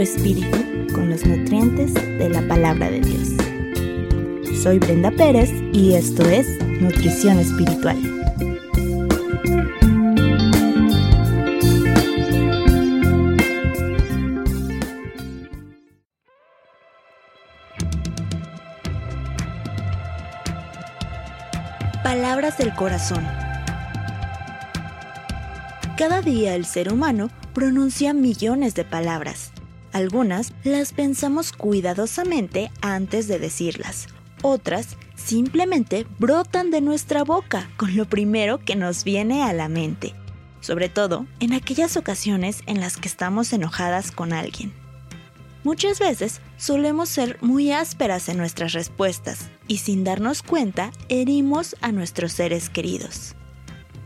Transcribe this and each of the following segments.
tu espíritu con los nutrientes de la palabra de Dios. Soy Brenda Pérez y esto es Nutrición Espiritual. Palabras del corazón. Cada día el ser humano pronuncia millones de palabras. Algunas las pensamos cuidadosamente antes de decirlas. Otras simplemente brotan de nuestra boca con lo primero que nos viene a la mente, sobre todo en aquellas ocasiones en las que estamos enojadas con alguien. Muchas veces solemos ser muy ásperas en nuestras respuestas y sin darnos cuenta herimos a nuestros seres queridos.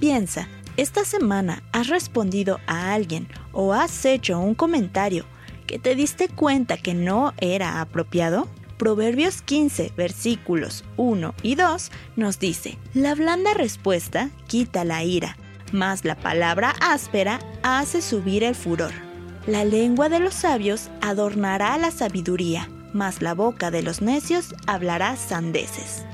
Piensa, esta semana has respondido a alguien o has hecho un comentario que te diste cuenta que no era apropiado? Proverbios 15, versículos 1 y 2 nos dice, La blanda respuesta quita la ira, mas la palabra áspera hace subir el furor. La lengua de los sabios adornará la sabiduría, mas la boca de los necios hablará sandeces.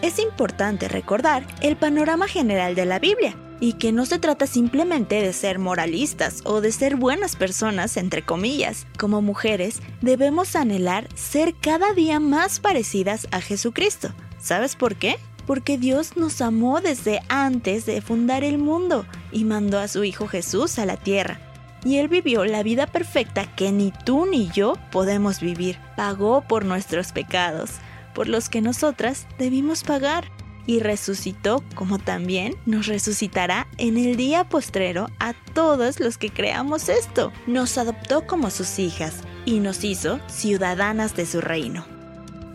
Es importante recordar el panorama general de la Biblia, y que no se trata simplemente de ser moralistas o de ser buenas personas, entre comillas. Como mujeres, debemos anhelar ser cada día más parecidas a Jesucristo. ¿Sabes por qué? Porque Dios nos amó desde antes de fundar el mundo y mandó a su Hijo Jesús a la tierra. Y Él vivió la vida perfecta que ni tú ni yo podemos vivir. Pagó por nuestros pecados, por los que nosotras debimos pagar y resucitó como también nos resucitará en el día postrero a todos los que creamos esto. Nos adoptó como sus hijas y nos hizo ciudadanas de su reino.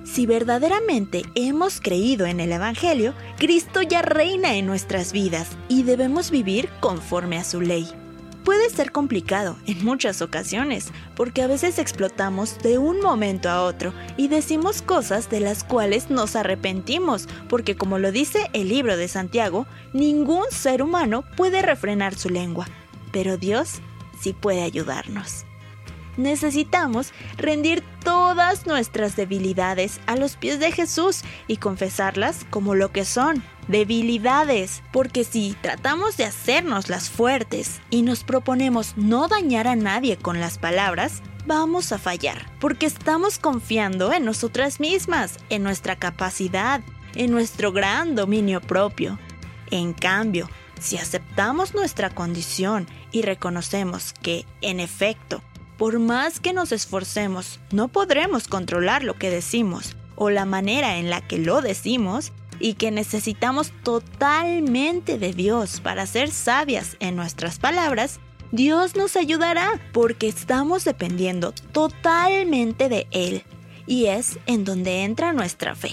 Si verdaderamente hemos creído en el Evangelio, Cristo ya reina en nuestras vidas y debemos vivir conforme a su ley puede ser complicado en muchas ocasiones, porque a veces explotamos de un momento a otro y decimos cosas de las cuales nos arrepentimos, porque como lo dice el libro de Santiago, ningún ser humano puede refrenar su lengua, pero Dios sí puede ayudarnos. Necesitamos rendir todas nuestras debilidades a los pies de Jesús y confesarlas como lo que son, debilidades. Porque si tratamos de hacernos las fuertes y nos proponemos no dañar a nadie con las palabras, vamos a fallar. Porque estamos confiando en nosotras mismas, en nuestra capacidad, en nuestro gran dominio propio. En cambio, si aceptamos nuestra condición y reconocemos que, en efecto, por más que nos esforcemos, no podremos controlar lo que decimos o la manera en la que lo decimos y que necesitamos totalmente de Dios para ser sabias en nuestras palabras, Dios nos ayudará porque estamos dependiendo totalmente de Él y es en donde entra nuestra fe.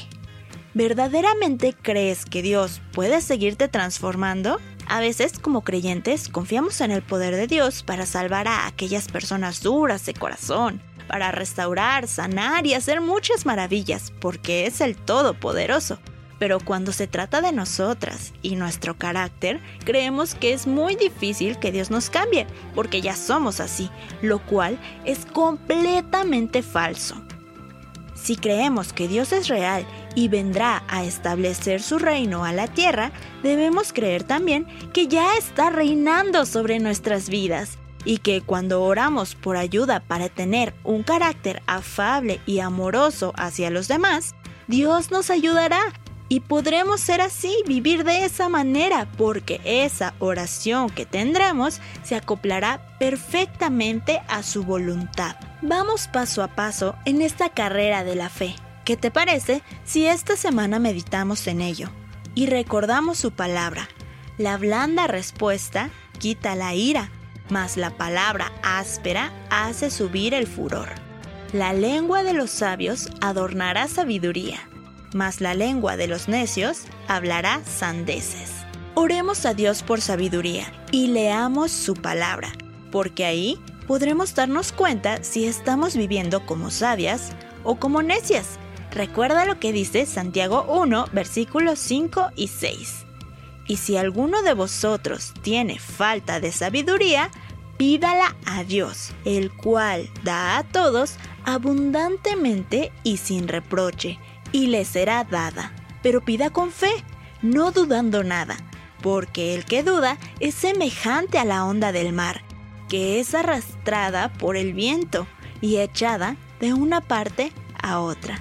¿Verdaderamente crees que Dios puede seguirte transformando? A veces, como creyentes, confiamos en el poder de Dios para salvar a aquellas personas duras de corazón, para restaurar, sanar y hacer muchas maravillas, porque es el Todopoderoso. Pero cuando se trata de nosotras y nuestro carácter, creemos que es muy difícil que Dios nos cambie, porque ya somos así, lo cual es completamente falso. Si creemos que Dios es real y vendrá a establecer su reino a la tierra, debemos creer también que ya está reinando sobre nuestras vidas y que cuando oramos por ayuda para tener un carácter afable y amoroso hacia los demás, Dios nos ayudará y podremos ser así, vivir de esa manera, porque esa oración que tendremos se acoplará perfectamente a su voluntad. Vamos paso a paso en esta carrera de la fe. ¿Qué te parece si esta semana meditamos en ello y recordamos su palabra? La blanda respuesta quita la ira, mas la palabra áspera hace subir el furor. La lengua de los sabios adornará sabiduría mas la lengua de los necios hablará sandeces. Oremos a Dios por sabiduría y leamos su palabra, porque ahí podremos darnos cuenta si estamos viviendo como sabias o como necias. Recuerda lo que dice Santiago 1, versículos 5 y 6. Y si alguno de vosotros tiene falta de sabiduría, pídala a Dios, el cual da a todos abundantemente y sin reproche, y le será dada. Pero pida con fe, no dudando nada, porque el que duda es semejante a la onda del mar, que es arrastrada por el viento y echada de una parte a otra.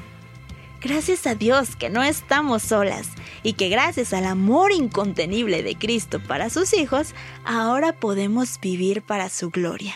Gracias a Dios que no estamos solas y que gracias al amor incontenible de Cristo para sus hijos, ahora podemos vivir para su gloria.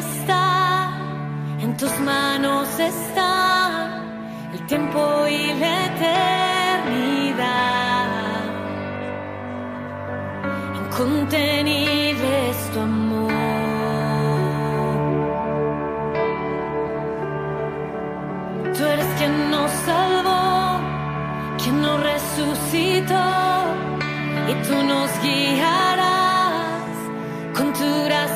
Majestad, en tus manos está el tiempo y la eternidad. Incontenible es tu amor. Tú eres quien nos salvó, quien nos resucitó y tú nos guiarás con tu gracia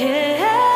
Yeah.